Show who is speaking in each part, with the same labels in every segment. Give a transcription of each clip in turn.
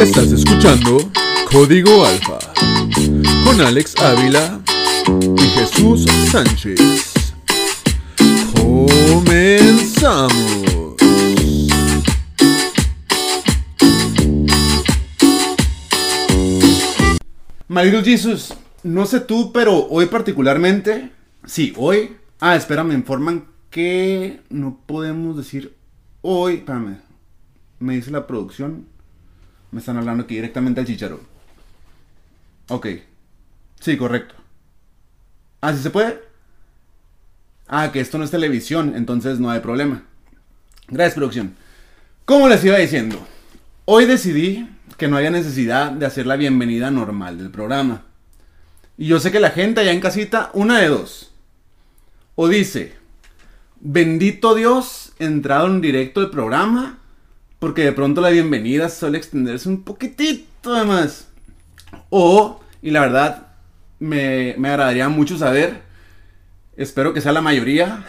Speaker 1: Estás escuchando Código Alfa con Alex Ávila y Jesús Sánchez. Comenzamos.
Speaker 2: My Little Jesus, no sé tú, pero hoy particularmente, sí, hoy, ah, espera, me informan que no podemos decir hoy, espérame, me dice la producción, me están hablando aquí directamente al chicharo. Ok, sí, correcto. Ah, ¿sí se puede? Ah, que esto no es televisión, entonces no hay problema. Gracias, producción. Como les iba diciendo, hoy decidí que no haya necesidad de hacer la bienvenida normal del programa. Y yo sé que la gente allá en casita, una de dos. O dice, bendito Dios, entrado en directo del programa, porque de pronto la bienvenida suele extenderse un poquitito más. O, y la verdad, me, me agradaría mucho saber, espero que sea la mayoría,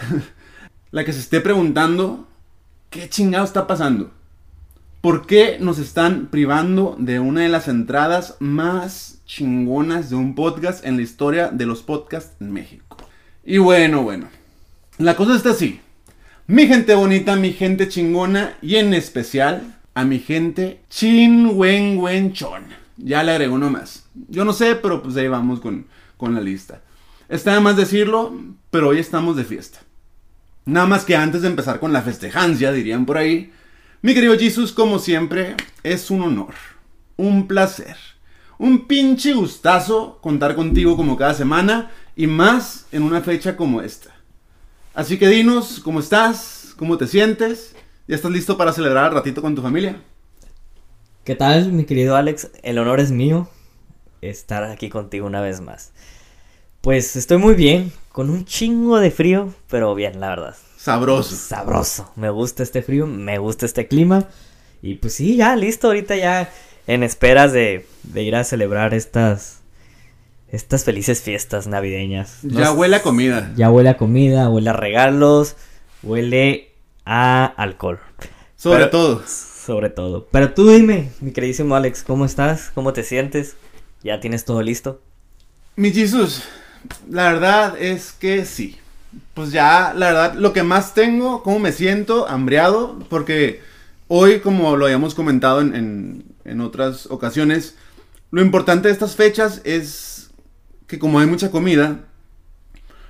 Speaker 2: la que se esté preguntando, ¿qué chingado está pasando? ¿Por qué nos están privando de una de las entradas más chingonas de un podcast en la historia de los podcasts en México? Y bueno, bueno. La cosa está así. Mi gente bonita, mi gente chingona y en especial a mi gente chin wen wen chon. Ya le agrego uno más. Yo no sé, pero pues ahí vamos con, con la lista. Está de más decirlo, pero hoy estamos de fiesta. Nada más que antes de empezar con la festejancia, dirían por ahí, mi querido Jesus, como siempre, es un honor, un placer, un pinche gustazo contar contigo como cada semana y más en una fecha como esta. Así que dinos, ¿cómo estás? ¿Cómo te sientes? ¿Ya estás listo para celebrar el ratito con tu familia?
Speaker 3: ¿Qué tal, mi querido Alex? El honor es mío estar aquí contigo una vez más. Pues estoy muy bien, con un chingo de frío, pero bien, la verdad.
Speaker 2: Sabroso.
Speaker 3: Sabroso. Me gusta este frío, me gusta este clima. Y pues sí, ya listo, ahorita ya en esperas de, de ir a celebrar estas estas felices fiestas navideñas.
Speaker 2: Ya huele a comida.
Speaker 3: Ya huele a comida, huele a regalos, huele a alcohol.
Speaker 2: Sobre
Speaker 3: Pero-
Speaker 2: todo.
Speaker 3: Sobre todo. Pero tú dime, mi queridísimo Alex, ¿cómo estás? ¿Cómo te sientes? ¿Ya tienes todo listo?
Speaker 2: Mi Jesus, la verdad es que sí. Pues ya, la verdad, lo que más tengo, cómo me siento, hambriado, porque hoy, como lo habíamos comentado en, en- en otras ocasiones, lo importante de estas fechas es que como hay mucha comida,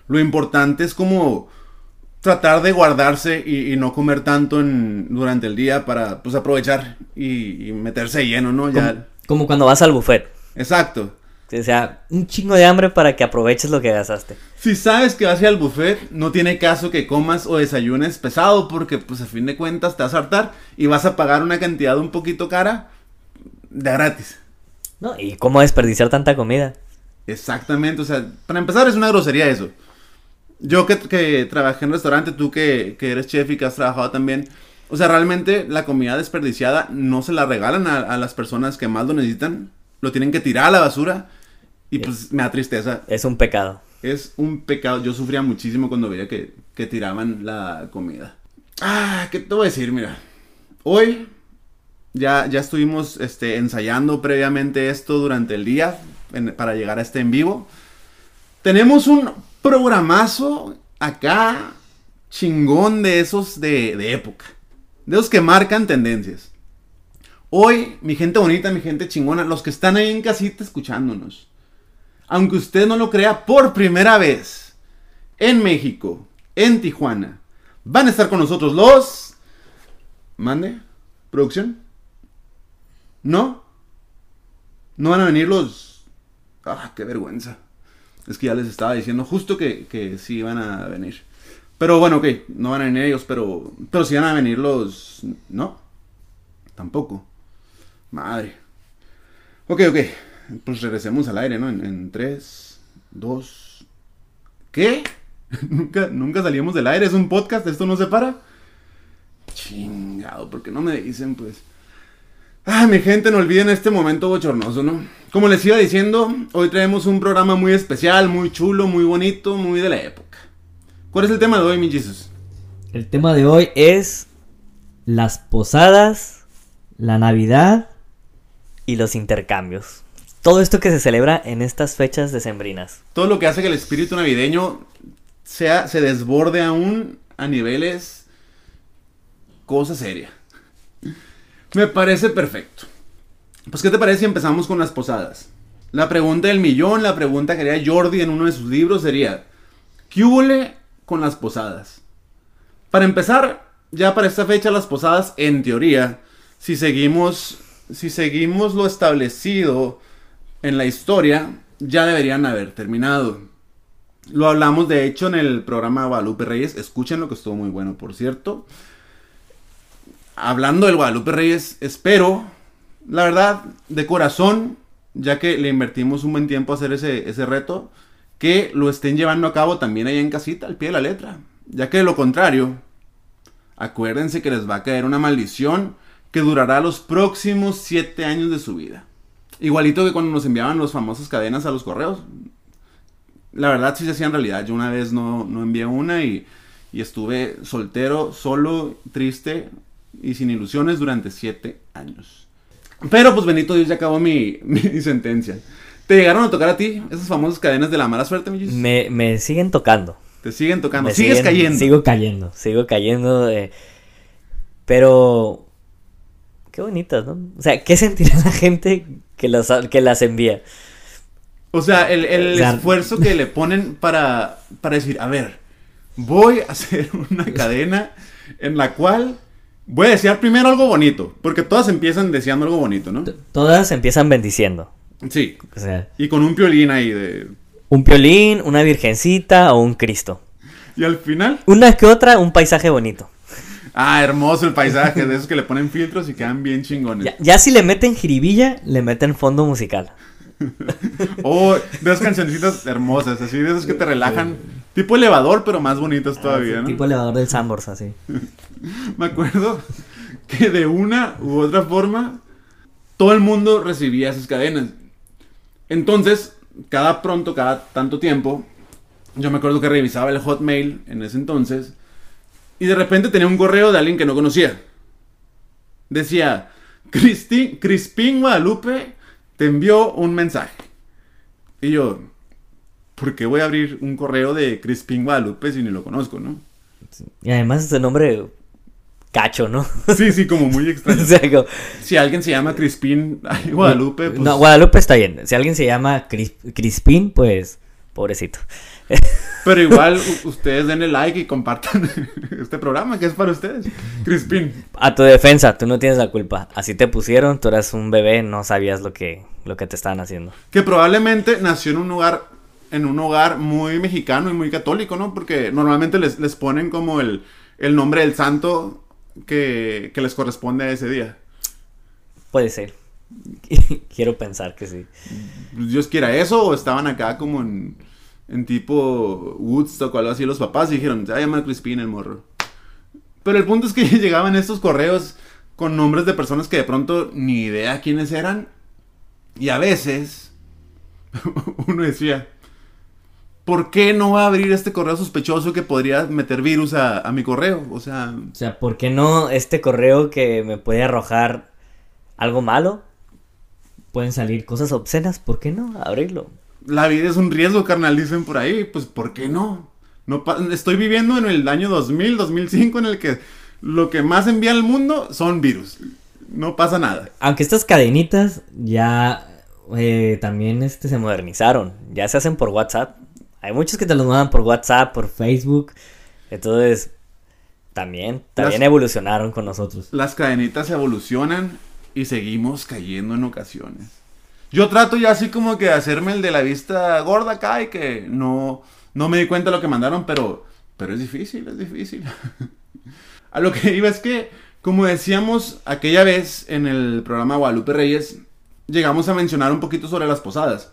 Speaker 2: lo importante es como tratar de guardarse y, y no comer tanto en, durante el día para pues aprovechar y, y meterse lleno, ¿no?
Speaker 3: Como,
Speaker 2: Ya.
Speaker 3: como cuando vas al buffet.
Speaker 2: Exacto.
Speaker 3: O sea, un chingo de hambre para que aproveches lo que gastaste.
Speaker 2: Si sabes que vas a ir al buffet, no tiene caso que comas o desayunes pesado porque pues a fin de cuentas te vas a hartar y vas a pagar una cantidad un poquito cara de gratis.
Speaker 3: ¿No? ¿Y cómo desperdiciar tanta comida?
Speaker 2: Exactamente, o sea, para empezar es una grosería eso. Yo que, que trabajé en restaurante, tú que, que eres chef y que has trabajado también, o sea, realmente la comida desperdiciada no se la regalan a, a las personas que más lo necesitan, lo tienen que tirar a la basura y pues me da tristeza.
Speaker 3: Es un pecado.
Speaker 2: Es un pecado. Yo sufría muchísimo cuando veía que, que tiraban la comida. Ah, ¿qué te voy a decir? Mira, hoy ya, ya estuvimos este, ensayando previamente esto durante el día para llegar a este en vivo. Tenemos un programazo acá chingón de esos de, de época. De esos que marcan tendencias. Hoy, mi gente bonita, mi gente chingona, los que están ahí en casita escuchándonos aunque usted no lo crea, por primera vez en México, en Tijuana, van a estar con nosotros los... Mande, producción. ¿No? ¿No van a venir los... Ah, qué vergüenza. Es que ya les estaba diciendo justo que, que sí iban a venir. Pero bueno, ok, no van a venir ellos, pero, pero sí van a venir los... ¿No? Tampoco. Madre. Ok, ok. Pues regresemos al aire, ¿no? En, en 3, 2... ¿Qué? nunca, nunca salimos del aire, es un podcast, esto no se para. Chingado, ¿por qué no me dicen, pues? Ah, mi gente, no olviden este momento bochornoso, ¿no? Como les iba diciendo, hoy traemos un programa muy especial, muy chulo, muy bonito, muy de la época. ¿Cuál es el tema de hoy, mi Jesus?
Speaker 3: El tema de hoy es las posadas, la Navidad y los intercambios. Todo esto que se celebra en estas fechas decembrinas.
Speaker 2: Todo lo que hace que el espíritu navideño sea, se desborde aún a niveles cosa seria. Me parece perfecto. Pues, ¿qué te parece si empezamos con las posadas? La pregunta del millón, la pregunta que haría Jordi en uno de sus libros sería, ¿qué hubo con las posadas? Para empezar, ya para esta fecha las posadas, en teoría, si seguimos, si seguimos lo establecido en la historia, ya deberían haber terminado. Lo hablamos de hecho en el programa Guadalupe Reyes, escúchenlo que estuvo muy bueno, por cierto. Hablando del Guadalupe Reyes, espero, la verdad, de corazón, ya que le invertimos un buen tiempo a hacer ese, ese reto, que lo estén llevando a cabo también ahí en casita, al pie de la letra. Ya que de lo contrario, acuérdense que les va a caer una maldición que durará los próximos siete años de su vida. Igualito que cuando nos enviaban los famosas cadenas a los correos. La verdad sí se hacía en realidad. Yo una vez no, no envié una y, y, estuve soltero, solo, triste y sin ilusiones durante siete años. Pero pues bendito Dios ya acabó mi, mi sentencia. ¿Te llegaron a tocar a ti esas famosas cadenas de la mala suerte, mi
Speaker 3: me, me siguen tocando.
Speaker 2: Te siguen tocando. Sigues cayendo.
Speaker 3: Sigo cayendo, sigo cayendo. De... Pero. Qué bonitas, ¿no? O sea, ¿qué sentirá la gente que las, que las envía?
Speaker 2: O sea, el, el esfuerzo que le ponen para, para decir, a ver, voy a hacer una cadena en la cual voy a desear primero algo bonito. Porque todas empiezan deseando algo bonito, ¿no?
Speaker 3: Todas empiezan bendiciendo.
Speaker 2: Sí. O sea, y con un piolín ahí de
Speaker 3: un piolín, una virgencita o un Cristo.
Speaker 2: ¿Y al final?
Speaker 3: Una que otra, un paisaje bonito.
Speaker 2: Ah, hermoso el paisaje, de esos que le ponen filtros y quedan bien chingones.
Speaker 3: Ya, si le meten jiribilla, le meten fondo musical.
Speaker 2: oh, de esas cancioncitas hermosas, así, de esas que te relajan. Tipo elevador, pero más bonitas todavía, ¿no?
Speaker 3: Tipo elevador del Sambors, así.
Speaker 2: Me acuerdo que de una u otra forma, todo el mundo recibía esas cadenas. Entonces, cada pronto, cada tanto tiempo, yo me acuerdo que revisaba el Hotmail en ese entonces y de repente tenía un correo de alguien que no conocía. Decía, Cristi, Crispín Guadalupe te envió un mensaje. Y yo, ¿por qué voy a abrir un correo de Crispín Guadalupe si ni lo conozco, no?
Speaker 3: Y además ese nombre cacho, ¿no?
Speaker 2: Sí, sí, como muy extraño. Si alguien se llama Crispín Guadalupe, pues...
Speaker 3: No, Guadalupe está bien. Si alguien se llama Crispín, pues pobrecito.
Speaker 2: Pero igual ustedes denle like y compartan este programa que es para ustedes. Crispín.
Speaker 3: A tu defensa, tú no tienes la culpa. Así te pusieron, tú eras un bebé, no sabías lo que, lo que te estaban haciendo.
Speaker 2: Que probablemente nació en un lugar en un hogar muy mexicano y muy católico, ¿no? Porque normalmente les, les ponen como el, el nombre del santo que, les corresponde a ese día.
Speaker 3: Puede ser. Quiero pensar que sí.
Speaker 2: Dios quiera eso, o estaban acá como en, en tipo Woodstock o algo así los papás y dijeron, se va a llamar Crispin el morro. Pero el punto es que llegaban estos correos con nombres de personas que de pronto ni idea quiénes eran. Y a veces uno decía, ¿por qué no va a abrir este correo sospechoso que podría meter virus a, mi correo? O sea...
Speaker 3: O sea, ¿por qué no este correo que me puede arrojar algo malo? Pueden salir cosas obscenas, ¿por qué no abrirlo?
Speaker 2: La vida es un riesgo, carnal, dicen por ahí, pues ¿por qué no? no estoy viviendo en el año 2000, 2005 en el que lo que más envía al mundo son virus. No pasa nada.
Speaker 3: Aunque estas cadenitas ya eh, también este, se modernizaron, ya se hacen por WhatsApp. Hay muchos que te los mandan por WhatsApp, por Facebook. Entonces, también, también evolucionaron con nosotros.
Speaker 2: Las cadenitas evolucionan y seguimos cayendo en ocasiones. Yo trato ya así como que de hacerme el de la vista gorda acá y que no, no me di cuenta de lo que mandaron, pero, pero es difícil, es difícil. A lo que iba es que, como decíamos aquella vez en el programa Guadalupe Reyes, llegamos a mencionar un poquito sobre las posadas.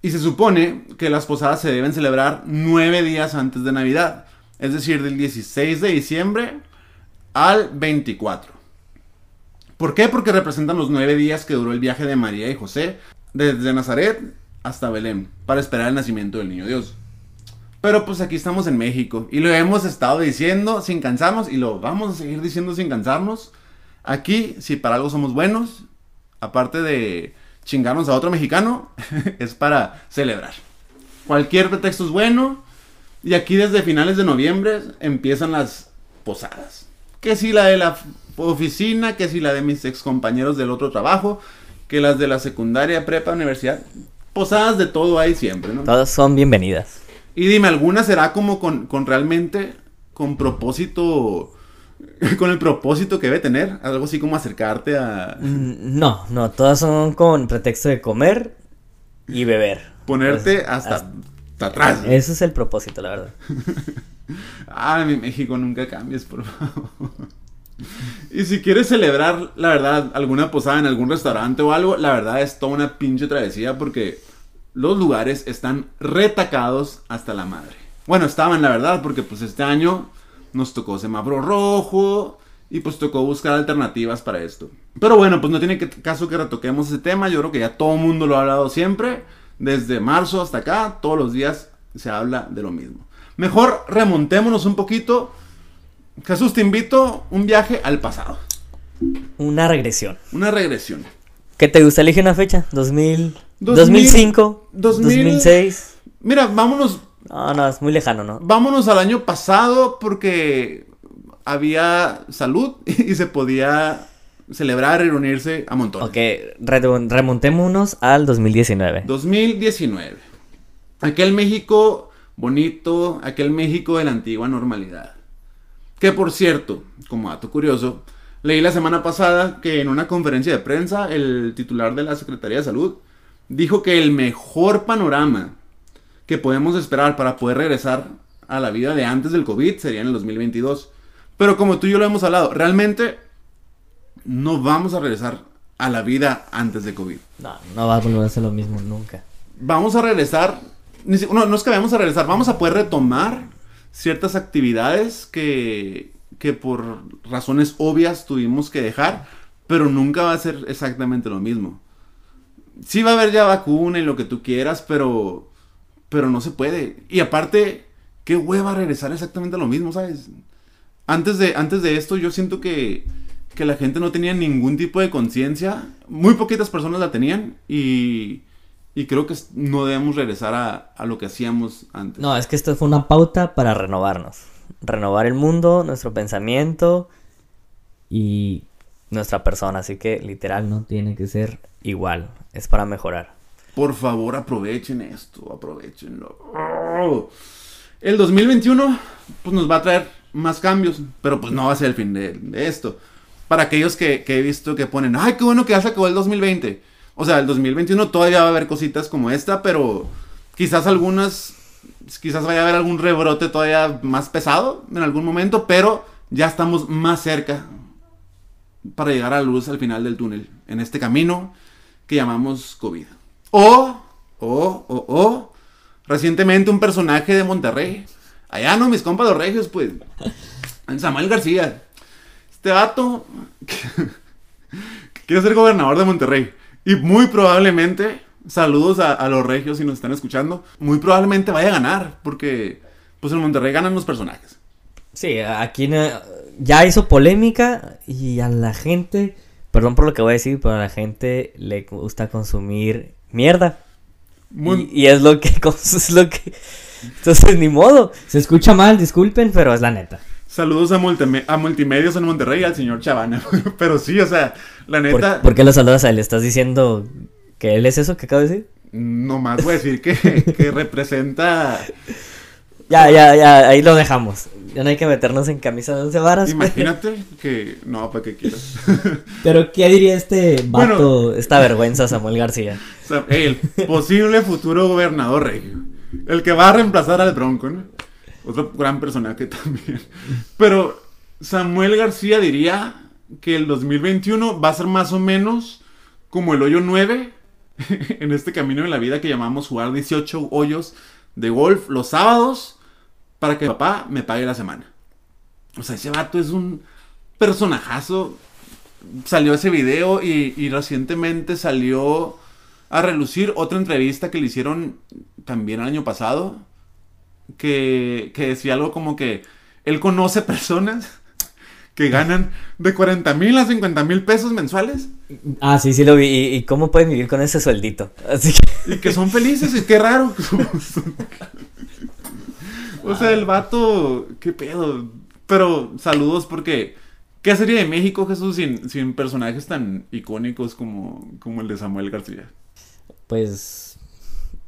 Speaker 2: Y se supone que las posadas se deben celebrar nueve días antes de Navidad, es decir, del 16 de diciembre al 24. ¿Por qué? Porque representan los nueve días que duró el viaje de María y José desde Nazaret hasta Belén para esperar el nacimiento del niño Dios. Pero pues aquí estamos en México y lo hemos estado diciendo sin cansarnos y lo vamos a seguir diciendo sin cansarnos. Aquí, si para algo somos buenos, aparte de chingarnos a otro mexicano, es para celebrar. Cualquier pretexto es bueno. Y aquí desde finales de noviembre empiezan las posadas. Que si la de la oficina, que si la de mis ex compañeros del otro trabajo, que las de la secundaria, prepa, universidad. Posadas de todo hay siempre, ¿no?
Speaker 3: Todas son bienvenidas.
Speaker 2: Y dime, ¿alguna será como con, con realmente, con propósito, con el propósito que debe tener? Algo así como acercarte a
Speaker 3: Mm, No, no, todas son con pretexto de comer y beber.
Speaker 2: ponerte
Speaker 3: Pues,
Speaker 2: hasta,
Speaker 3: hasta-
Speaker 2: hasta atrás.
Speaker 3: Ese es el propósito, la verdad.
Speaker 2: Ay, mi México, nunca cambies, por favor. Y si quieres celebrar, la verdad, alguna posada en algún restaurante o algo, la verdad es toda una pinche travesía porque los lugares están retacados hasta la madre. Bueno, estaban, la verdad, porque pues este año nos tocó semáforo rojo y pues tocó buscar alternativas para esto. Pero bueno, pues no tiene que- caso que retoquemos ese tema, yo creo que ya todo el mundo lo ha hablado siempre, desde marzo hasta acá, todos los días se habla de lo mismo. Mejor remontémonos un poquito. Jesús, te invito un viaje al pasado,
Speaker 3: Una regresión.
Speaker 2: una regresión.
Speaker 3: ¿Qué te gusta? Elige una fecha. 2000,
Speaker 2: 2000,
Speaker 3: 2005,
Speaker 2: 2000.
Speaker 3: 2006.
Speaker 2: Mira, vámonos,
Speaker 3: No, no, es muy lejano, ¿no?
Speaker 2: vámonos al año pasado porque había salud y se podía celebrar y reunirse a montón.
Speaker 3: Ok, re- remontémonos al 2019.
Speaker 2: 2019. Aquel México bonito, aquel México de la antigua normalidad. Que por cierto, como dato curioso, leí la semana pasada que en una conferencia de prensa el titular de la Secretaría de Salud dijo que el mejor panorama que podemos esperar para poder regresar a la vida de antes del COVID sería en el 2022. Pero como tú y yo lo hemos hablado, realmente no vamos a regresar a la vida antes de COVID
Speaker 3: No, no va a volver a ser lo mismo nunca.
Speaker 2: vamos a regresar. No, no es que vamos a regresar, vamos a poder retomar ciertas actividades que, que por razones obvias tuvimos que dejar, pero nunca va a ser exactamente lo mismo. Sí va a haber ya vacuna y lo que tú quieras, pero, pero no se puede. Y aparte, qué hueva regresar exactamente a lo mismo, ¿sabes? Antes de, antes de esto yo siento que, que la gente no tenía ningún tipo de conciencia. Muy poquitas personas la tenían y, y creo que no debemos regresar a, a lo que hacíamos antes.
Speaker 3: No, es que esto fue una pauta para renovarnos. Renovar el mundo, nuestro pensamiento y nuestra persona. Así que literal no tiene que ser igual. Es para mejorar.
Speaker 2: Por favor, aprovechen esto, aprovechenlo. El 2021 pues nos va a traer más cambios, pero pues no va a ser el fin de, de esto. Para aquellos que, que he visto que ponen, ay, qué bueno que ya se acabó el 2020. O sea, el 2021 todavía va a haber cositas como esta, pero quizás algunas, quizás vaya a haber algún rebrote todavía más pesado en algún momento, pero ya estamos más cerca para llegar a la luz al final del túnel, en este camino que llamamos COVID. O, o, o, o, recientemente un personaje de Monterrey, allá no, mis compas los regios, pues, Samuel García, este vato quiere ser gobernador de Monterrey. Y muy probablemente, saludos a, a los regios si nos están escuchando, muy probablemente vaya a ganar, porque pues en Monterrey ganan los personajes.
Speaker 3: Sí, aquí ya hizo polémica y a la gente, perdón por lo que voy a decir, pero a la gente le gusta consumir mierda.
Speaker 2: Muy-
Speaker 3: Y, y es lo que es lo que entonces ni modo. Se escucha mal, disculpen, pero es la neta.
Speaker 2: Saludos a, multime- a Multimedios en Monterrey al señor Chavana. Pero sí, o sea, la
Speaker 3: ¿Por,
Speaker 2: neta,
Speaker 3: por qué lo saludas a él? ¿Le estás diciendo que él es eso que acabo de decir?
Speaker 2: nomás voy a decir que, que representa.
Speaker 3: Ya, ya, ya, ahí lo dejamos. Ya no hay que meternos en camisa de once varas.
Speaker 2: Imagínate que. No, para que quieras.
Speaker 3: Pero, ¿qué diría este
Speaker 2: Bueno.
Speaker 3: vato, esta vergüenza, Samuel García?
Speaker 2: El posible futuro gobernador regio. El que va a reemplazar al Bronco, ¿no? Otro gran personaje también. Pero Samuel García diría que el 2021 va a ser más o menos como el hoyo 9 en este camino de la vida que llamamos jugar 18 hoyos de golf los sábados para que papá me pague la semana. O sea, ese vato es un personajazo. Salió ese video y, y recientemente salió a relucir otra entrevista que le hicieron también el año pasado. Que, que decía algo como que él conoce personas que ganan de 40 mil a 50 mil pesos mensuales
Speaker 3: Ah, sí, sí lo vi. ¿Y, y cómo pueden vivir con ese sueldito? Así que...
Speaker 2: y que son felices y qué raro. o sea, el vato, qué pedo. Pero saludos porque ¿qué sería de México, Jesús, sin, sin personajes tan icónicos como, como el de Samuel García?
Speaker 3: Pues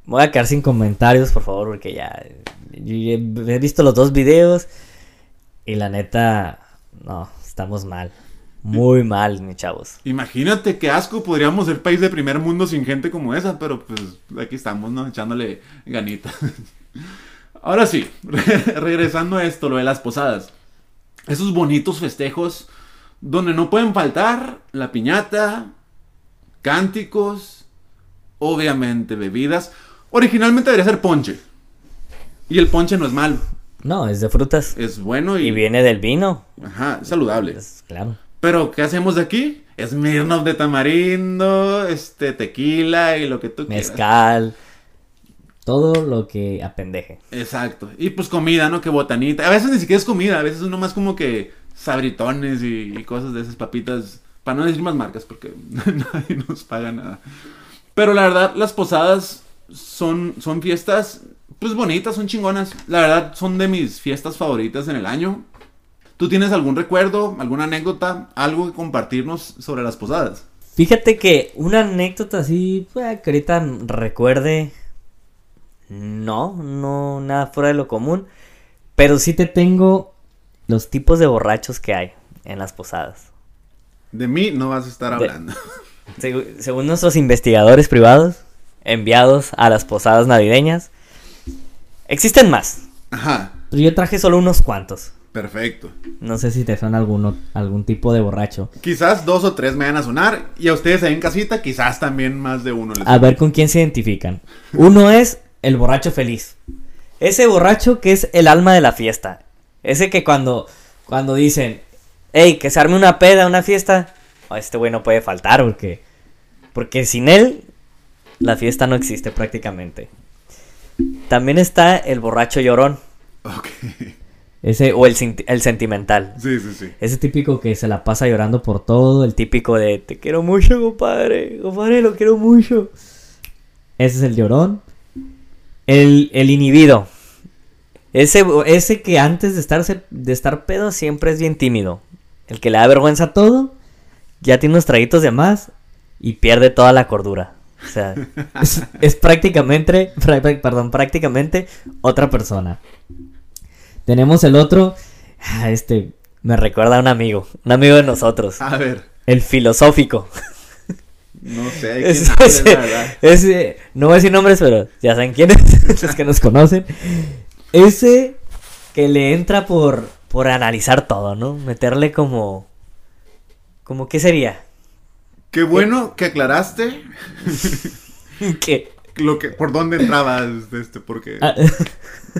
Speaker 3: voy a quedar sin comentarios, por favor, porque ya he visto los dos videos y la neta, no, estamos mal. Muy mal, mis chavos.
Speaker 2: Imagínate qué asco, podríamos ser país de primer mundo sin gente como esa, pero pues aquí estamos, ¿no? Echándole ganita. Ahora sí, regresando a esto, lo de las posadas. Esos bonitos festejos donde no pueden faltar la piñata, cánticos, obviamente bebidas. Originalmente debería ser ponche. Y el ponche no es malo,
Speaker 3: No, es de frutas.
Speaker 2: es bueno y,
Speaker 3: Y viene del vino.
Speaker 2: ajá, es saludable.
Speaker 3: Claro.
Speaker 2: Pero, ¿qué hacemos de aquí? Smirnoff de tamarindo, este, tequila y lo que tú quieras.
Speaker 3: Mezcal. Todo lo que apendeje.
Speaker 2: Exacto. Y pues comida, ¿no? Que botanita. A veces ni siquiera es comida, a veces uno más como que sabritones y, y cosas de esas papitas. Para no decir más marcas, porque nadie nos paga nada. Pero la verdad, las posadas son, son fiestas, pues bonitas, son chingonas. La verdad, son de mis fiestas favoritas en el año. ¿Tú tienes algún recuerdo, alguna anécdota, algo que compartirnos sobre las posadas?
Speaker 3: Fíjate que una anécdota así, pues, que ahorita recuerde. No, no, nada fuera de lo común. Pero sí te tengo los tipos de borrachos que hay en las posadas.
Speaker 2: De mí no vas a estar
Speaker 3: De-
Speaker 2: hablando.
Speaker 3: Según nuestros investigadores privados, enviados a las posadas navideñas, existen más.
Speaker 2: Ajá,
Speaker 3: Pero yo traje solo unos cuantos.
Speaker 2: perfecto.
Speaker 3: No sé si te suena alguno, algún tipo de borracho.
Speaker 2: Quizás dos o tres me van a sonar. Y a ustedes ahí en casita, quizás también más de uno les
Speaker 3: A ver con quién se identifican. Uno es el borracho feliz. Ese borracho que es el alma de la fiesta. Ese que cuando, cuando dicen, hey, que se arme una peda, una fiesta, oh, este güey no puede faltar porque, porque sin él la fiesta no existe prácticamente. También está el borracho llorón.
Speaker 2: Ok.
Speaker 3: Ese, o el, el sentimental.
Speaker 2: Sí, sí, sí.
Speaker 3: Ese típico que se la pasa llorando por todo, el típico de te quiero mucho, compadre, compadre, lo quiero mucho. Ese es el llorón. El, el inhibido. Ese, ese que antes de estar, de estar pedo siempre es bien tímido. El que le da vergüenza a todo, ya tiene unos traguitos de más y pierde toda la cordura. O sea, es, es prácticamente, perdón, prácticamente otra persona. Tenemos el otro, ah, este, me recuerda a un amigo, un amigo de nosotros,
Speaker 2: A ver,
Speaker 3: el filosófico.
Speaker 2: no sé. ¿quién es,
Speaker 3: ese- no voy a decir nombres, pero ya saben quiénes, los que nos conocen. Ese que le entra por, por analizar todo, ¿no? Meterle como, como, ¿qué sería?
Speaker 2: Qué bueno que aclaraste
Speaker 3: que
Speaker 2: lo que, por dónde entrabas de este, porque
Speaker 3: Ah,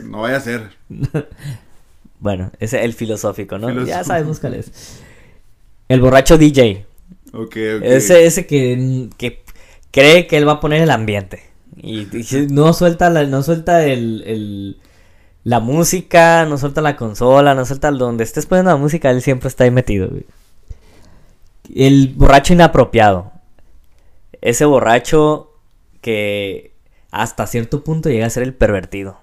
Speaker 2: no vaya a ser.
Speaker 3: bueno, ese es el filosófico, ¿no? Ya sabemos cuál es. El borracho DJ. Ese, ese que, que cree que él va a poner el ambiente. Y, y no suelta la, no suelta el, el- la música, no suelta la consola, no suelta donde estés poniendo la música, él siempre está ahí metido. El borracho inapropiado. Ese borracho que hasta cierto punto llega a ser el pervertido.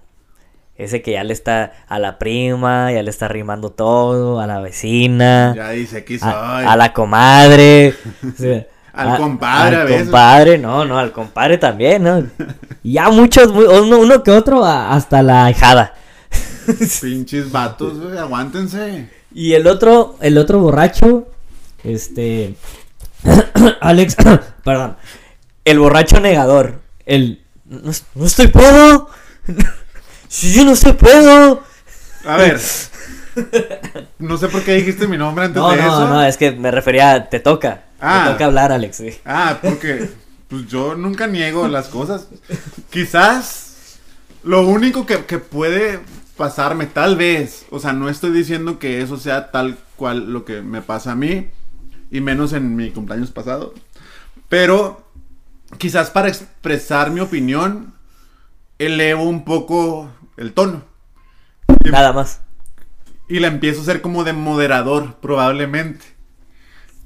Speaker 3: Ese que ya le está a la prima, ya le está rimando todo, a la vecina
Speaker 2: Ya dice, aquí soy.
Speaker 3: a, a la comadre. o sea,
Speaker 2: Al
Speaker 3: a-
Speaker 2: compadre a
Speaker 3: Al
Speaker 2: veces.
Speaker 3: compadre, no, no, al compadre también, ¿no? Ya muchos, mu- uno, uno que otro, a- hasta la ahijada.
Speaker 2: Pinches vatos, güey, aguántense.
Speaker 3: Y el otro, el otro borracho, este... Alex, perdón. El borracho negador. El... No, no estoy pedo. Si yo no estoy pedo.
Speaker 2: A ver. No sé por qué dijiste mi nombre antes
Speaker 3: No,
Speaker 2: de
Speaker 3: no,
Speaker 2: eso.
Speaker 3: no, es que me refería a... Te toca.
Speaker 2: Ah.
Speaker 3: Te toca hablar, Alex. sí.
Speaker 2: Ah, porque pues yo nunca niego las cosas. Quizás lo único que, que puede pasarme, tal vez, o sea, no estoy diciendo que eso sea tal cual lo que me pasa a mí, y menos en mi cumpleaños pasado, pero quizás para expresar mi opinión, elevo un poco el tono.
Speaker 3: Nada más.
Speaker 2: y la empiezo a hacer como de moderador, probablemente.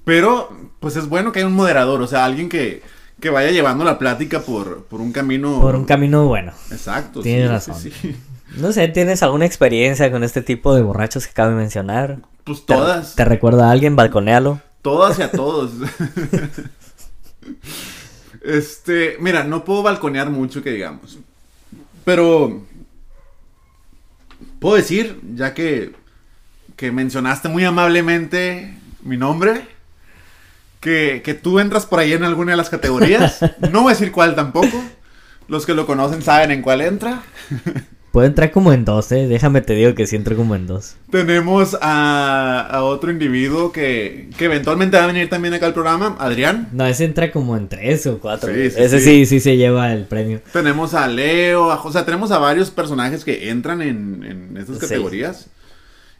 Speaker 2: Pero, pues es bueno que haya un moderador, o sea, alguien que, que vaya llevando la plática por, por un camino.
Speaker 3: Por un camino bueno.
Speaker 2: Exacto.
Speaker 3: Tienes
Speaker 2: sí,
Speaker 3: razón.
Speaker 2: sí, sí.
Speaker 3: No sé, ¿tienes alguna experiencia con este tipo de borrachos que acabo de mencionar?
Speaker 2: Pues
Speaker 3: ¿Te-
Speaker 2: todas.
Speaker 3: ¿Te, recuerda a alguien? Balconéalo.
Speaker 2: Todas y a todos. este, mira, no puedo balconear mucho que digamos. Pero puedo decir, ya que, que mencionaste muy amablemente mi nombre, que, que tú entras por ahí en alguna de las categorías. No voy a decir cuál tampoco. Los que lo conocen saben en cuál entra.
Speaker 3: Puede entrar como en dos, ¿eh? Déjame te digo que sí entro como en dos.
Speaker 2: Tenemos a, a otro individuo que, que eventualmente va a venir también acá al programa, Adrián.
Speaker 3: No, ese entra como en tres o cuatro.
Speaker 2: Sí, sí,
Speaker 3: ese
Speaker 2: sí.
Speaker 3: sí. sí, se lleva el premio.
Speaker 2: Tenemos a Leo, a- o sea, tenemos a varios personajes que entran en, en estas categorías.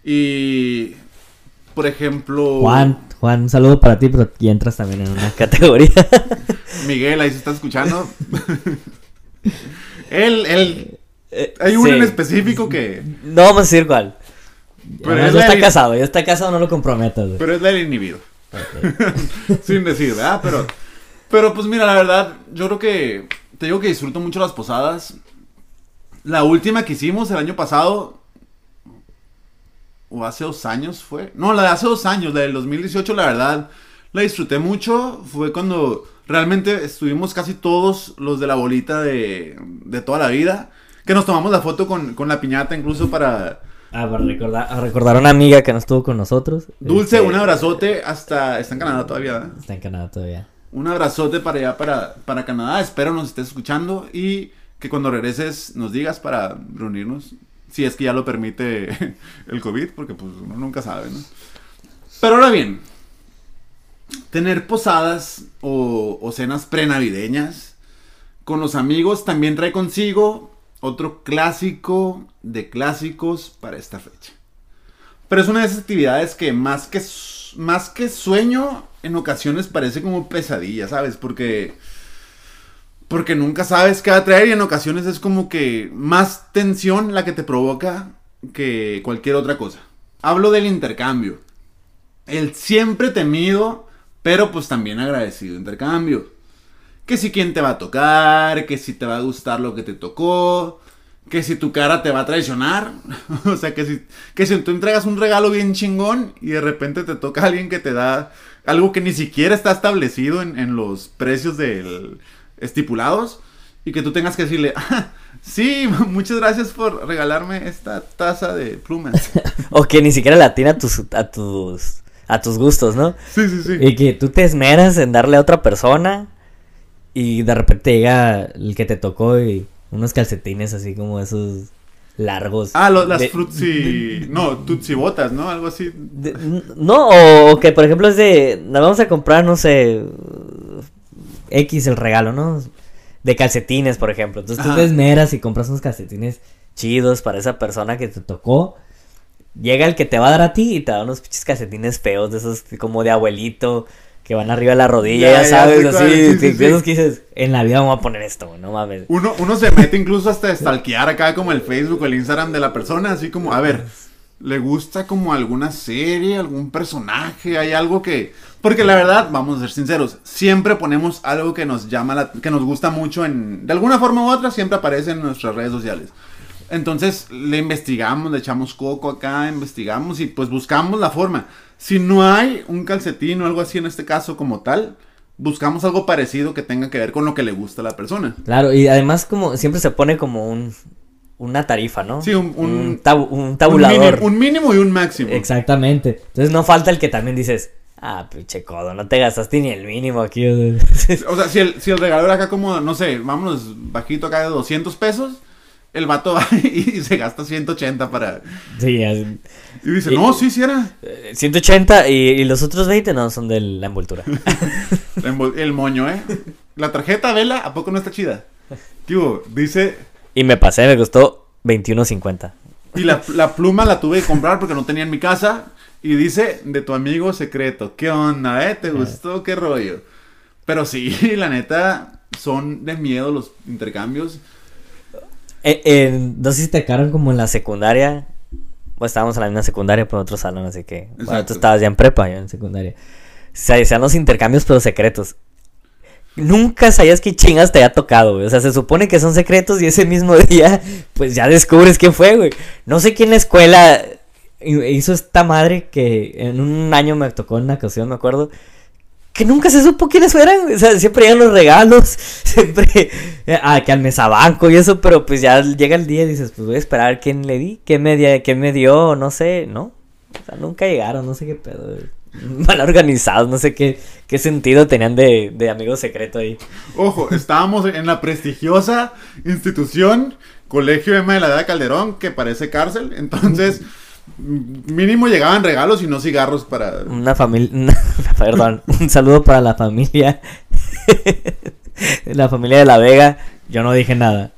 Speaker 2: Y, por ejemplo,
Speaker 3: Juan, Juan, un saludo para ti, pero ya entras también en una categoría.
Speaker 2: Miguel, ahí se está escuchando. él, él,
Speaker 3: Eh,
Speaker 2: hay uno
Speaker 3: sí.
Speaker 2: en específico que,
Speaker 3: No vamos a decir cuál.
Speaker 2: Pero
Speaker 3: Además,
Speaker 2: es
Speaker 3: está casado, ya está casado, no lo comprometas. güey.
Speaker 2: pero es del inhibido. Sin decir, ¿verdad? Pero, pero pues mira, la verdad, yo creo que, te digo que disfruto mucho las posadas. La última que hicimos el año pasado, o hace dos años fue. No, la de hace dos años, la del 2018, la verdad, la disfruté mucho. Fue cuando realmente estuvimos casi todos los de la bolita de, de toda la vida. Que nos tomamos la foto con, con la piñata incluso para...
Speaker 3: Ah, para recordar, a recordar a una amiga que no estuvo con nosotros.
Speaker 2: Dulce,
Speaker 3: Este,
Speaker 2: un abrazote hasta... Está en Canadá todavía, ¿verdad?
Speaker 3: Está en Canadá todavía.
Speaker 2: Un abrazote para allá, para, para Canadá. Espero nos estés escuchando y que cuando regreses nos digas para reunirnos. Si es que ya lo permite el COVID, porque pues uno nunca sabe, ¿no? Pero ahora bien, tener posadas o, o cenas prenavideñas con los amigos también trae consigo otro clásico de clásicos para esta fecha. Pero es una de esas actividades que más que, más que sueño, en ocasiones parece como pesadilla, ¿sabes? Porque, porque nunca sabes qué va a traer y en ocasiones es como que más tensión la que te provoca que cualquier otra cosa. Hablo del intercambio. El siempre temido, pero pues también agradecido intercambio. Que si quién te va a tocar, que si te va a gustar lo que te tocó, que si tu cara te va a traicionar. o sea, que si, que si tú entregas un regalo bien chingón y de repente te toca alguien que te da algo que ni siquiera está establecido en, en los precios del estipulados y que tú tengas que decirle, "Ah, sí, muchas gracias por regalarme esta taza de plumas.
Speaker 3: O que ni siquiera le atina a tus, a tus, a tus gustos, ¿no?
Speaker 2: sí, sí, sí.
Speaker 3: Y que tú te esmeras en darle a otra persona y de repente llega el que te tocó y unos calcetines así como esos largos.
Speaker 2: Ah, lo- las
Speaker 3: de-
Speaker 2: frutzi... No, tutsi botas, ¿no? Algo así.
Speaker 3: de- no, o, o que por ejemplo es de, nos vamos a comprar, no sé, X el regalo, ¿no? De calcetines, por ejemplo. Entonces tú
Speaker 2: Ajá.
Speaker 3: te esmeras y compras unos calcetines chidos para esa persona que te tocó. Llega el que te va a dar a ti y te da unos pinches calcetines feos, de esos como de abuelito, que van arriba de la rodilla,
Speaker 2: Ya,
Speaker 3: ya, sabes,
Speaker 2: sé
Speaker 3: así.
Speaker 2: sí, sí, sí.
Speaker 3: que dices, en la vida vamos a poner esto, no mames.
Speaker 2: Uno, uno se mete incluso hasta stalkear acá como el Facebook o el Instagram de la persona, así como, a ver, ¿le gusta como alguna serie, algún personaje? ¿Hay algo que...? Porque la verdad, vamos a ser sinceros, siempre ponemos algo que nos llama, la- que nos gusta mucho en... De alguna forma u otra siempre aparece en nuestras redes sociales. Entonces le investigamos, le echamos coco acá, investigamos y pues buscamos la forma. Si no hay un calcetín o algo así en este caso como tal, buscamos algo parecido que tenga que ver con lo que le gusta a la persona.
Speaker 3: Claro, y además como siempre se pone como un una tarifa, ¿no?
Speaker 2: Sí, un- un-
Speaker 3: tabu- un
Speaker 2: Un
Speaker 3: tabulador.
Speaker 2: mínimo, un mínimo y un máximo.
Speaker 3: Exactamente. Entonces no falta el que también dices, ah, pinche codo, no te gastaste ni el mínimo aquí.
Speaker 2: O sea, si el, si el regalador acá como, no sé, vámonos bajito acá de 200 pesos, el vato va y, se gasta 180 para...
Speaker 3: sí,
Speaker 2: Y dice,
Speaker 3: Y-
Speaker 2: no, sí, sí era.
Speaker 3: eh, 180 y, y los otros 20 no son de la envoltura.
Speaker 2: El, mo- el moño, ¿eh? La tarjeta vela, ¿a poco no está chida? ¿Qué hubo? Dice,
Speaker 3: y me pasé, me costó 21.50.
Speaker 2: y la, la pluma la tuve que comprar porque no tenía en mi casa. Y dice, de tu amigo secreto. ¿Qué onda, eh? ¿Te gustó? ¿Qué rollo? Pero sí, la neta, son de miedo los intercambios.
Speaker 3: Eh, eh, no sé si te quedaron como en la secundaria. pues estábamos en la misma secundaria, pero en otro salón, así que. Bueno,
Speaker 2: Exacto.
Speaker 3: tú estabas ya en prepa, yo en secundaria. Se hacían los intercambios, pero secretos. Nunca sabías qué chingas te había tocado, güey. O sea, se supone que son secretos y ese mismo día, pues ya descubres quién fue, güey. No sé quién en la escuela hi- hizo esta madre que en un año me tocó en una ocasión, me acuerdo. Que nunca se supo quiénes fueran, güey. o sea, siempre llegan los regalos, siempre eh, ah, que al mesabanco y eso, pero pues ya llega el día y dices, pues voy a esperar quién le di, quién me, quién me dio, no sé, ¿no? O sea, nunca llegaron, no sé qué pedo. Mal organizados, no sé qué, qué sentido tenían de, de amigo secreto ahí.
Speaker 2: Ojo, estábamos en la prestigiosa institución Colegio Emma de la Edad Calderón, que parece cárcel. Entonces, mínimo llegaban regalos y no cigarros para.
Speaker 3: Una familia, perdón, un saludo para la familia, la familia de La Vega. Yo no dije nada.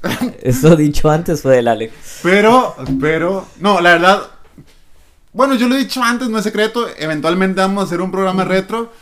Speaker 3: Eso dicho antes fue del Alex.
Speaker 2: Pero, pero, no, la verdad. Bueno, yo lo he dicho antes, no es secreto. Eventualmente vamos a hacer un programa retro.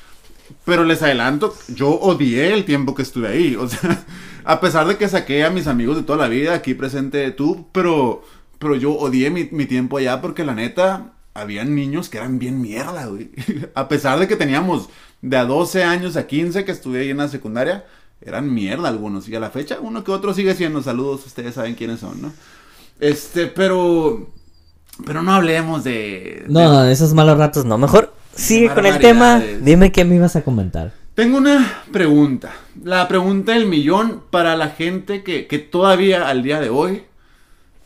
Speaker 2: Pero les adelanto, yo odié el tiempo que estuve ahí. O sea, a pesar de que saqué a mis amigos de toda la vida, aquí presente tú, pero, pero yo odié mi, mi tiempo allá porque la neta, habían niños que eran bien mierda, güey. A pesar de que teníamos de a 12 años a 15 que estuve ahí en la secundaria, eran mierda algunos. Y a la fecha, uno que otro sigue siendo saludos, ustedes saben quiénes son, ¿no? Este, pero. Pero no hablemos de.
Speaker 3: No,
Speaker 2: de-
Speaker 3: esos malos ratos no. Mejor sigue con el tema. Dime qué me ibas a comentar.
Speaker 2: Tengo una pregunta. La pregunta del millón para la gente que, que todavía al día de hoy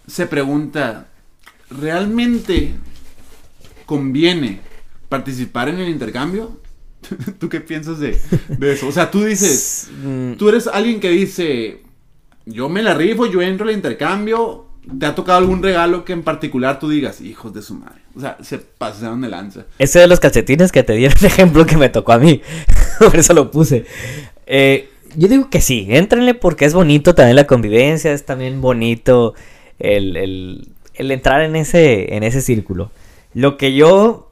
Speaker 2: se pregunta: ¿realmente conviene participar en el intercambio? ¿Tú qué piensas de, de eso? O sea, tú dices.
Speaker 3: Mm,
Speaker 2: Tú eres alguien que dice: Yo me la rifo, yo entro al intercambio. ¿Te ha tocado algún regalo que en particular tú digas, hijos de su madre? O sea, se pasaron de lanza.
Speaker 3: Ese de los calcetines que te dieron el ejemplo que me tocó a mí. Por eso lo puse. Eh, yo digo que sí, éntrenle porque es bonito también la convivencia, es también bonito el, el- entrar en ese, en ese círculo. Lo que yo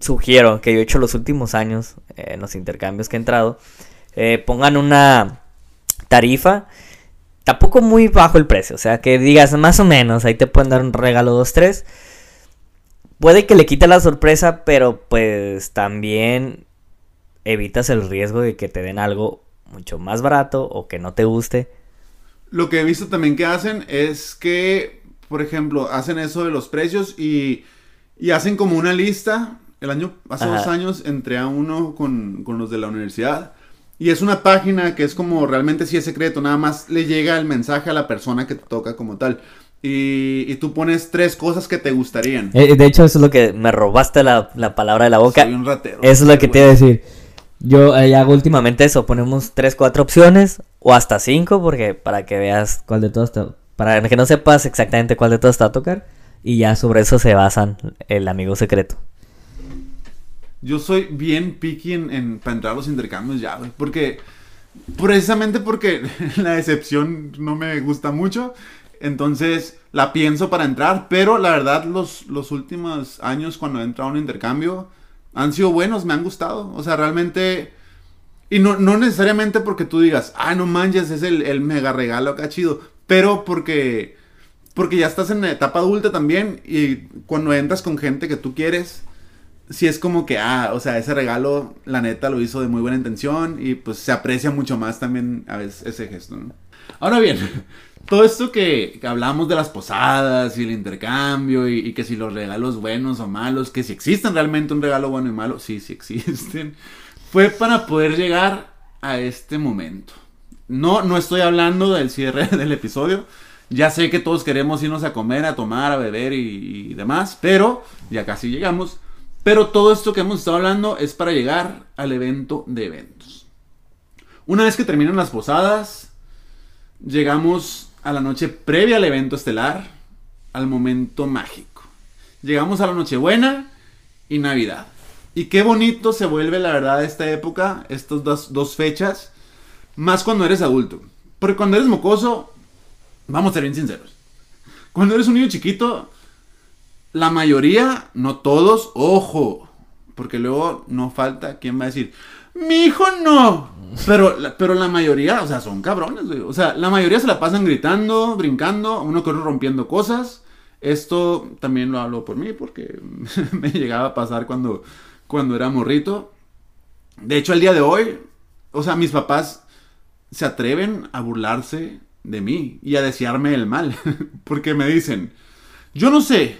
Speaker 3: sugiero, que yo he hecho los últimos años eh, en los intercambios que he entrado, eh, pongan una tarifa, tampoco muy bajo el precio, o sea, que digas más o menos, ahí te pueden dar un regalo 2, 3. Puede que le quite la sorpresa, pero pues también evitas el riesgo de que te den algo mucho más barato o que no te guste.
Speaker 2: Lo que he visto también que hacen es que, por ejemplo, hacen eso de los precios y, y hacen como una lista. El año, hace
Speaker 3: Ajá.
Speaker 2: dos años entré a uno con, con los de la universidad. Y es una página que es como realmente sí es secreto, nada más le llega el mensaje a la persona que te toca como tal. Y, y tú pones tres cosas que te gustarían.
Speaker 3: Eh, de hecho, eso es lo que me robaste la, la palabra de la boca.
Speaker 2: Soy un ratero.
Speaker 3: Eso es lo que te iba a decir. Yo eh, hago últimamente eso, ponemos 3, 4 opciones o hasta 5 porque para que veas cuál de todas te... Para que no sepas exactamente cuál de todas te va a tocar y ya sobre eso se basan el amigo secreto.
Speaker 2: Yo soy bien picky en, en- para entrar a los intercambios ya, güey. Porque, precisamente porque la decepción no me gusta mucho. Entonces, la pienso para entrar. Pero la verdad, los, los últimos años cuando he entrado a un intercambio han sido buenos, me han gustado. O sea, realmente... Y no, no necesariamente porque tú digas, ah, no manches, es el, el mega regalo acá chido. Pero porque... Porque ya estás en la etapa adulta también. Y cuando entras con gente que tú quieres sí es como que, ah, o sea, ese regalo, la neta, lo hizo de muy buena intención y pues se aprecia mucho más también a veces ese gesto. Ahora bien, todo esto que, hablamos de las posadas y el intercambio y, y que si los regalos buenos o malos, que si existen realmente un regalo bueno y malo, sí, sí existen, fue para poder llegar a este momento. No, no estoy hablando del cierre del episodio. Ya sé que todos queremos irnos a comer, a tomar, a beber y, y demás, pero ya casi llegamos. Pero todo esto que hemos estado hablando es para llegar al evento de eventos. Una vez que terminan las posadas, llegamos a la noche previa al evento estelar, al momento mágico. Llegamos a la Nochebuena y Navidad. Y qué bonito se vuelve, la verdad, esta época, estas dos, dos fechas, más cuando eres adulto. Porque cuando eres mocoso, vamos a ser bien sinceros. Cuando eres un niño chiquito, la mayoría, no todos, ojo, porque luego no falta quien va a decir, mi hijo no. Pero, pero la mayoría, o sea, son cabrones, güey. O sea, la mayoría se la pasan gritando, brincando, uno otro rompiendo cosas. Esto también lo hablo por mí porque me llegaba a pasar cuando, cuando era morrito. De hecho, el día de hoy, o sea, mis papás se atreven a burlarse de mí y a desearme el mal. Porque me dicen, yo no sé,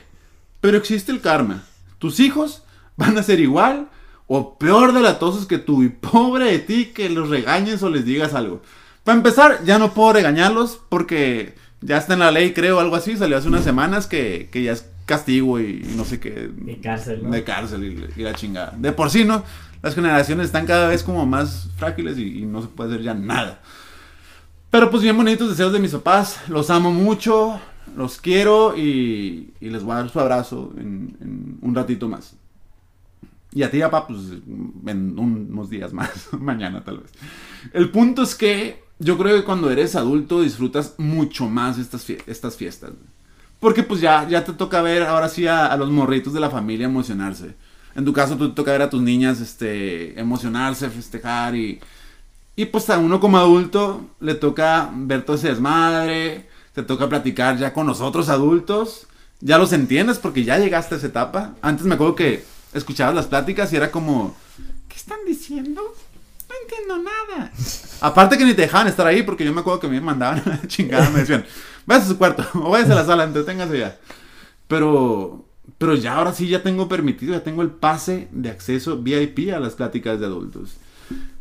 Speaker 2: pero existe el karma. Tus hijos van a ser igual o peor de latosos que tú y pobre de ti que los regañes o les digas algo. Para empezar, ya no puedo regañarlos porque ya está en la ley, creo, algo así. Salió hace unas semanas que, que ya es castigo y, y no sé qué.
Speaker 3: De cárcel, ¿no?
Speaker 2: De cárcel y, y la chingada. De por sí, ¿no? Las generaciones están cada vez como más frágiles y, y no se puede hacer ya nada. Pero pues bien bonitos deseos de mis papás. Los amo mucho, los quiero y, y les voy a dar su abrazo en, en un ratito más. Y a ti, papá, pues en unos días más, mañana tal vez. El punto es que yo creo que cuando eres adulto disfrutas mucho más estas, fie- estas fiestas. Porque pues ya, ya te toca ver ahora sí a, los morritos de la familia emocionarse. En tu caso, tú te toca ver a tus niñas este, emocionarse, festejar y, y pues a uno como adulto le toca ver todo ese desmadre, te toca platicar ya con nosotros adultos, ya los entiendes porque ya llegaste a esa etapa. Antes me acuerdo que escuchabas las pláticas y era como, ¿qué están diciendo? No entiendo nada. Aparte que ni te dejaban estar ahí porque yo me acuerdo que me mandaban a la chingada, me decían, váyase a su cuarto o váyase a la sala, entreténgase ya. Pero, pero ya ahora sí ya tengo permitido, ya tengo el pase de acceso VIP a las pláticas de adultos.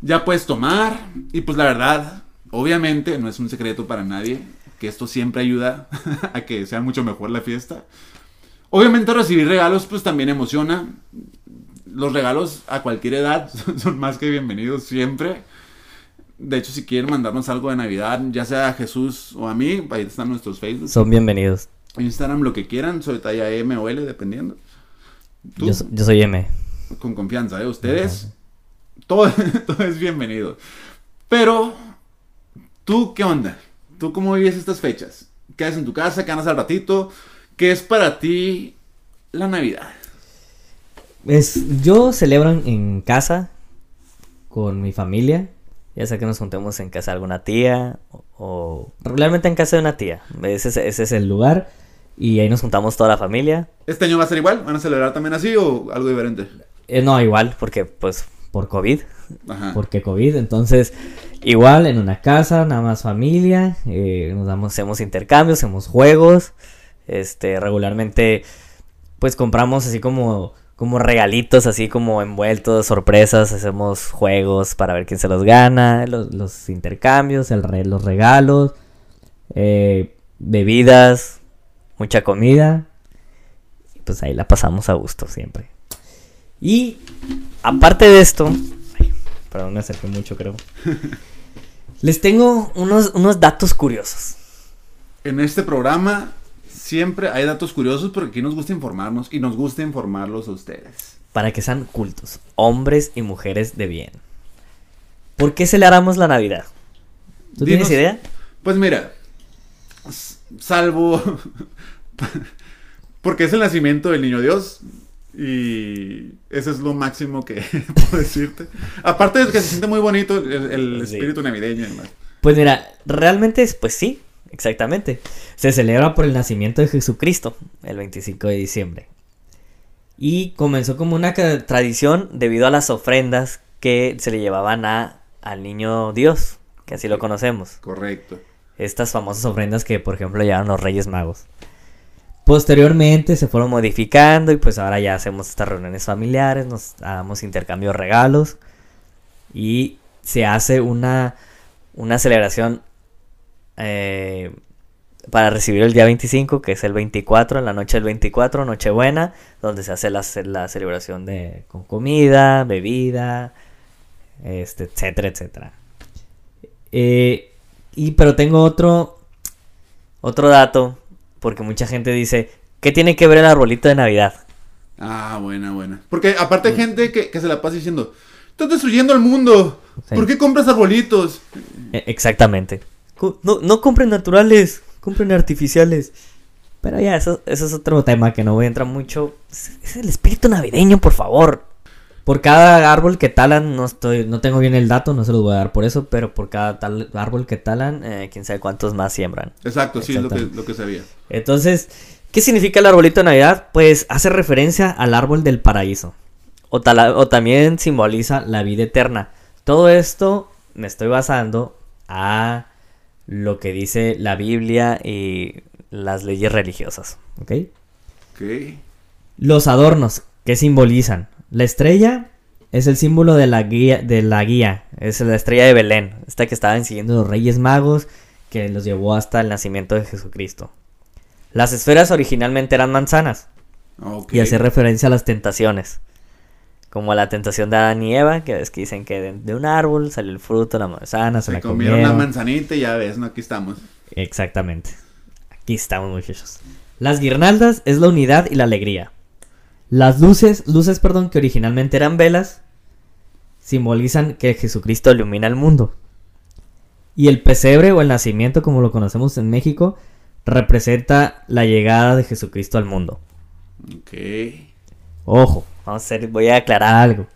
Speaker 2: Ya puedes tomar y pues la verdad, obviamente no es un secreto para nadie que esto siempre ayuda a que sea mucho mejor la fiesta. Obviamente recibir regalos pues también emociona. Los regalos a cualquier edad son más que bienvenidos siempre. De hecho, si quieren mandarnos algo de Navidad, ya sea a Jesús o a mí, ahí están nuestros Facebook.
Speaker 3: Son bienvenidos.
Speaker 2: Instagram lo que quieran, soy talla M o L, dependiendo.
Speaker 3: Yo, so- yo soy M.
Speaker 2: con confianza, ¿eh? Ustedes, todo, todo es bienvenido. Pero, ¿tú qué onda? ¿Tú cómo vives estas fechas? ¿Qué haces en tu casa? ¿Qué andas al ratito? ¿Qué es para ti la Navidad?
Speaker 3: Es, yo celebro en- casa con mi familia. Ya sea que nos juntemos en casa de alguna tía o, o regularmente en casa de una tía. Ese es, ese es el lugar y ahí nos juntamos toda la familia.
Speaker 2: ¿Este año va a ser igual? ¿Van a celebrar también así o algo diferente?
Speaker 3: Eh, no, igual, porque pues por COVID.
Speaker 2: Ajá.
Speaker 3: Porque COVID, entonces igual en una casa, nada más familia, eh, nos damos, hacemos intercambios, hacemos juegos, este, regularmente pues compramos así como, como regalitos, así como envueltos, sorpresas, hacemos juegos para ver quién se los gana, los, los intercambios, el re- los regalos, eh, bebidas, mucha comida, y pues ahí la pasamos a gusto siempre. Y aparte de esto, ay, perdón, me acerqué mucho creo. Les tengo unos, unos datos curiosos.
Speaker 2: En este programa siempre hay datos curiosos porque aquí nos gusta informarnos y nos gusta informarlos a ustedes.
Speaker 3: Para que sean cultos, hombres y mujeres de bien. ¿Por qué celebramos la Navidad? ¿Tú tienes idea?
Speaker 2: Pues mira, salvo porque es el nacimiento del niño Dios y eso es lo máximo que puedo decirte. Aparte de que se siente muy bonito el, el
Speaker 3: Sí.
Speaker 2: espíritu navideño y demás.
Speaker 3: Pues mira, realmente, es- pues sí, exactamente. Se celebra por el nacimiento de Jesucristo, el 25 de diciembre. Y comenzó como una tradición debido a las ofrendas que se le llevaban a, al niño Dios, que así lo conocemos.
Speaker 2: Correcto.
Speaker 3: Estas famosas ofrendas que, por ejemplo, llevaron los Reyes Magos. Posteriormente se fueron modificando y pues ahora ya hacemos estas reuniones familiares, nos damos intercambio de regalos y se hace una, una celebración eh, para recibir el día 25, que es el 24, en la noche del 24, Nochebuena, donde se hace la, ce- la celebración de, con comida, bebida, este, etcétera, etcétera. Eh, y pero tengo otro otro dato porque mucha gente dice, ¿qué tiene que ver el arbolito de Navidad?
Speaker 2: Ah, buena, buena. Porque aparte hay gente que, que se la pasa diciendo, estás destruyendo el mundo.
Speaker 3: Sí.
Speaker 2: ¿Por qué compras arbolitos?
Speaker 3: E- exactamente. No, no compren naturales, compren artificiales. Pero ya, eso, eso es otro tema que no voy a entrar mucho. Es, es el espíritu navideño, por favor. Por cada árbol que talan, no estoy, no tengo bien el dato, no se los voy a dar por eso, pero por cada tal árbol que talan, eh, quién sabe cuántos más siembran.
Speaker 2: Exacto, sí, es lo que, lo que sabía.
Speaker 3: Entonces, ¿Qué significa el arbolito de Navidad? Pues hace referencia al árbol del paraíso. O, tala- o también simboliza la vida eterna. Todo esto me estoy basando a lo que dice la Biblia y las leyes religiosas. ¿Ok? Los adornos, ¿qué simbolizan? La estrella es el símbolo de la guía, de la guía, es la estrella de Belén, esta que estaban siguiendo los Reyes Magos, que los llevó hasta el nacimiento de Jesucristo. Las esferas originalmente eran manzanas y hace referencia a las tentaciones, como la tentación de Adán y Eva, que es que dicen que de, de un árbol salió el fruto, la manzana, se,
Speaker 2: Se
Speaker 3: la
Speaker 2: comieron
Speaker 3: comieron.
Speaker 2: la manzanita y ya ves, ¿no? Aquí estamos.
Speaker 3: Exactamente. Aquí estamos, muchachos. Las guirnaldas es la unidad y la alegría. Las luces, luces, perdón, que originalmente eran velas, simbolizan que Jesucristo ilumina el mundo. Y el pesebre o el nacimiento, como lo conocemos en México, representa la llegada de Jesucristo al mundo.
Speaker 2: Ok.
Speaker 3: Ojo, vamos a hacer, voy a aclarar algo.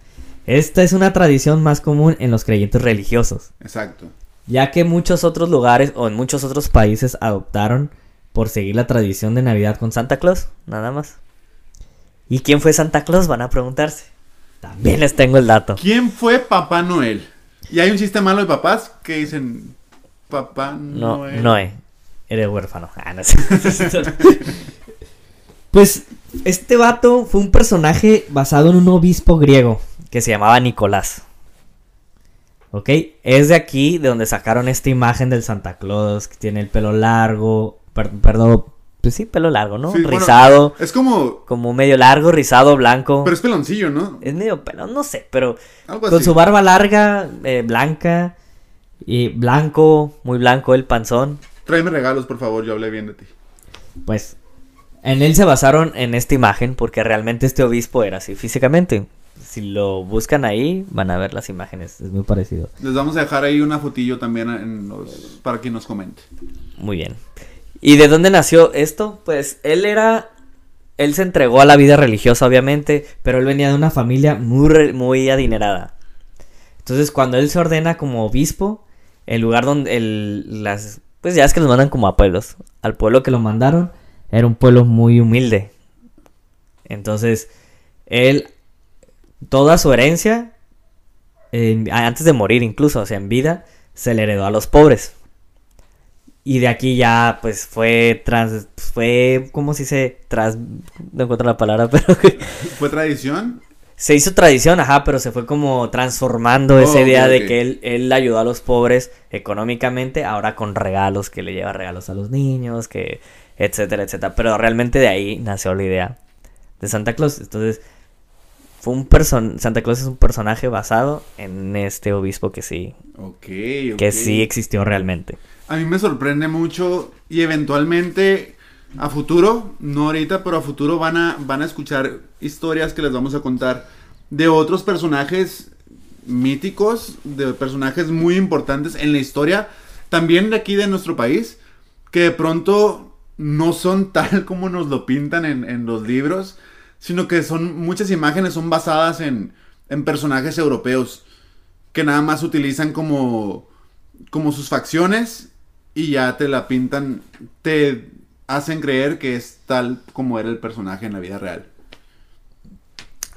Speaker 3: Esta es una tradición más común en los creyentes religiosos.
Speaker 2: Exacto.
Speaker 3: ya que muchos otros lugares o en muchos otros países adoptaron por seguir la tradición de Navidad con Santa Claus, nada más. ¿Y quién fue Santa Claus? Van a preguntarse. También les tengo el dato.
Speaker 2: ¿Quién fue Papá Noel? Y hay un chiste malo de papás que dicen Papá
Speaker 3: No,
Speaker 2: Noel.
Speaker 3: Noé. Eres huérfano. Ah, no sé. pues este vato fue un personaje basado en un obispo griego que se llamaba Nicolás. ¿Ok? Es de aquí de donde sacaron esta imagen del Santa Claus que tiene el pelo largo. per- perdón, pues sí, pelo largo, ¿no?
Speaker 2: Sí, bueno,
Speaker 3: rizado.
Speaker 2: Es como.
Speaker 3: Como medio largo, rizado, blanco.
Speaker 2: Pero es peloncillo, ¿no?
Speaker 3: Es medio pelo, no sé, pero
Speaker 2: Algo
Speaker 3: con
Speaker 2: así.
Speaker 3: su barba larga, eh, blanca. Y blanco, muy blanco el panzón.
Speaker 2: Tráeme regalos, por favor, yo hablé bien de ti.
Speaker 3: Pues en él se basaron en esta imagen porque realmente este obispo era así físicamente. Si lo buscan ahí, van a ver las imágenes. Es muy parecido.
Speaker 2: Les vamos a dejar ahí una fotillo también en los, para que nos comente.
Speaker 3: Muy bien. ¿Y de dónde nació esto? Pues él era... Él se entregó a la vida religiosa, obviamente, pero él venía de una familia muy, muy adinerada. Entonces, cuando él se ordena como obispo, el lugar donde el, las... Pues ya es que los mandan como a pueblos. Al pueblo que lo mandaron era un pueblo muy humilde. Entonces, él... Toda su herencia, en- antes de morir incluso, o sea, en vida, se le heredó a los pobres. Y de aquí ya, pues fue trans. Fue. ¿Cómo se dice? Tras. No encuentro la palabra, pero.
Speaker 2: ¿Fue tradición?
Speaker 3: se hizo tradición, ajá, pero se fue como transformando
Speaker 2: Oh,
Speaker 3: esa idea de que él, él ayudó a los pobres económicamente, ahora con regalos, que le lleva regalos a los niños, que. Etcétera, etcétera. Pero realmente de ahí nació la idea de Santa Claus. Entonces. Fue un person Santa Claus es un personaje basado en este obispo que sí.
Speaker 2: Ok,
Speaker 3: Que sí existió realmente.
Speaker 2: A mí me sorprende mucho y eventualmente a futuro, no ahorita, pero a futuro van a, van a escuchar historias que les vamos a contar de otros personajes míticos, de personajes muy importantes en la historia, también de aquí de nuestro país, que de pronto no son tal como nos lo pintan en, en los libros, sino que son muchas imágenes son basadas en, en personajes europeos que nada más utilizan como como sus facciones y ya te la pintan, te hacen creer que es tal como era el personaje en la vida real.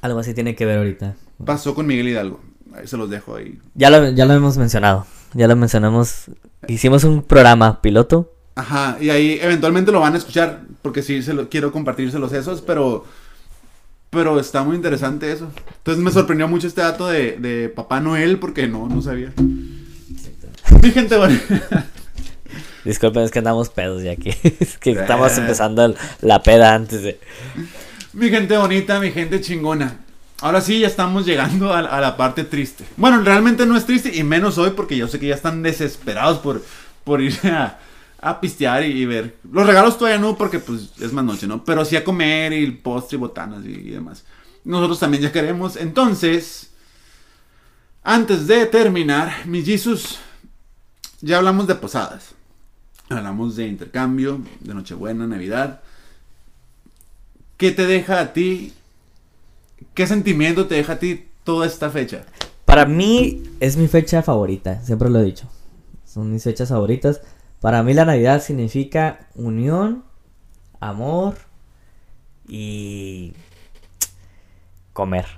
Speaker 3: Algo así tiene que ver ahorita.
Speaker 2: Pasó con Miguel Hidalgo. Ahí se los dejo ahí.
Speaker 3: Ya lo, ya lo hemos mencionado. Ya lo mencionamos. Hicimos un programa piloto.
Speaker 2: Ajá, y ahí eventualmente lo van a escuchar, porque sí se lo, quiero compartírselos esos, pero pero está muy interesante eso. Entonces me sorprendió mucho este dato de, de Papá Noel, porque no, no sabía. Mi gente, bueno.
Speaker 3: Disculpen, es que andamos pedos ya aquí. Es que estamos empezando la peda antes de.
Speaker 2: Mi gente bonita, mi gente chingona. Ahora sí, ya estamos llegando a, a la parte triste. Bueno, realmente no es triste, y menos hoy, porque yo sé que ya están desesperados por, por ir a, a pistear y, ver. Los regalos todavía no, porque pues es más noche, ¿no? Pero sí a comer y postre y botanas y, demás. Nosotros también ya queremos. Entonces, antes de terminar, mi Jesus, ya hablamos de posadas. Hablamos de intercambio, de Nochebuena, Navidad. ¿Qué te deja a ti? ¿Qué sentimiento te deja a ti toda esta fecha?
Speaker 3: Para mí es mi fecha favorita, siempre lo he dicho. Son mis fechas favoritas. Para mí la Navidad significa unión, amor, y comer.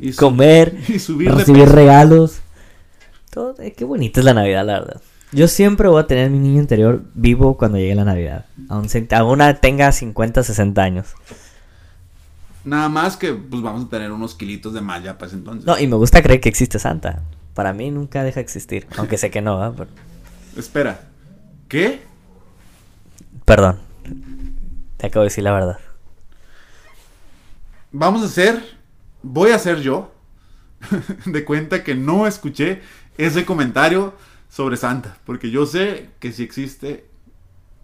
Speaker 2: Y
Speaker 3: comer,
Speaker 2: y subir
Speaker 3: recibir
Speaker 2: peso.
Speaker 3: regalos. Todo, eh, qué bonita es la Navidad, la verdad. Yo siempre voy a tener mi niño interior vivo cuando llegue la Navidad. Aún, se- tenga 50, 60 años.
Speaker 2: Nada más que pues vamos a tener unos kilitos de malla para ese entonces.
Speaker 3: No, y me gusta creer que existe Santa. Para mí nunca deja de existir. Aunque sé que no, ¿ah? Pero-
Speaker 2: Espera. ¿Qué?
Speaker 3: Perdón. Te acabo de decir la verdad.
Speaker 2: Vamos a hacer, voy a hacer yo, de cuenta que no escuché ese comentario sobre Santa, porque yo sé que sí existe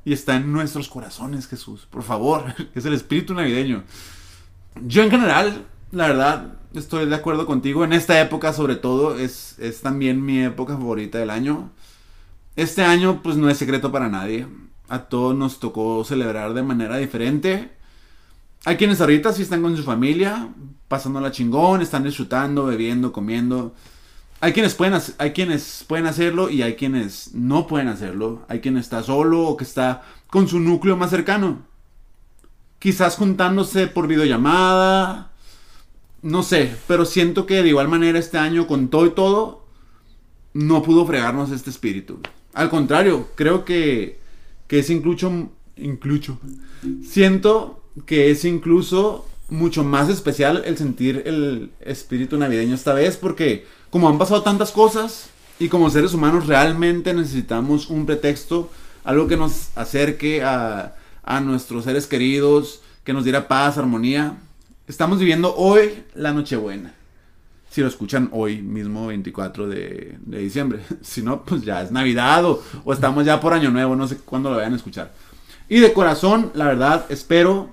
Speaker 2: y está en nuestros corazones, Jesús. Por favor, es el espíritu navideño. Yo en general, la verdad, estoy de acuerdo contigo. En esta época, sobre todo, es, es también mi época favorita del año. Este año, pues no es secreto para nadie. A todos nos tocó celebrar de manera diferente. Hay quienes ahorita sí están con su familia, pasándola chingón, están disfrutando, bebiendo, comiendo. Hay quienes pueden, hay quienes pueden hacerlo y hay quienes no pueden hacerlo. Hay quien está solo o que está con su núcleo más cercano. Quizás juntándose por videollamada. No sé, pero siento que de igual manera este año con todo y todo no pudo fregarnos este espíritu. Al contrario, creo que, que es incluso, incluso, siento que es incluso mucho más especial el sentir el espíritu navideño esta vez porque como han pasado tantas cosas y como seres humanos realmente necesitamos un pretexto, algo que nos acerque a, a nuestros seres queridos, que nos diera paz, armonía. Estamos viviendo hoy la Nochebuena. Si lo escuchan hoy mismo, 24 de, diciembre. Si no, pues ya es Navidad o, o estamos ya por Año Nuevo, no sé cuándo lo vayan a escuchar. Y de corazón, la verdad, espero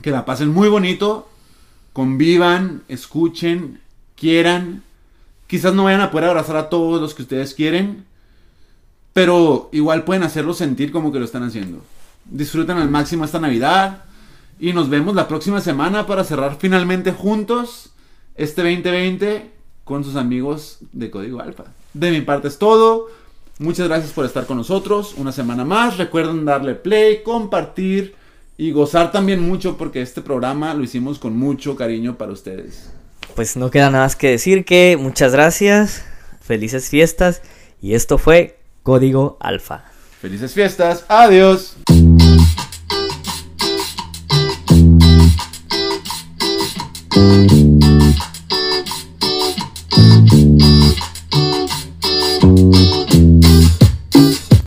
Speaker 2: que la pasen muy bonito, convivan, escuchen, quieran. Quizás no vayan a poder abrazar a todos los que ustedes quieren, pero igual pueden hacerlo sentir como que lo están haciendo. Disfruten al máximo esta Navidad y nos vemos la próxima semana para cerrar finalmente juntos este 2020 con sus amigos de Código Alfa. De mi parte es todo. Muchas gracias por estar con nosotros una semana más. Recuerden darle play, compartir y gozar también mucho porque este programa lo hicimos con mucho cariño para ustedes.
Speaker 3: Pues no queda nada más que decir que muchas gracias, felices fiestas y esto fue Código Alfa.
Speaker 2: Felices fiestas. Adiós.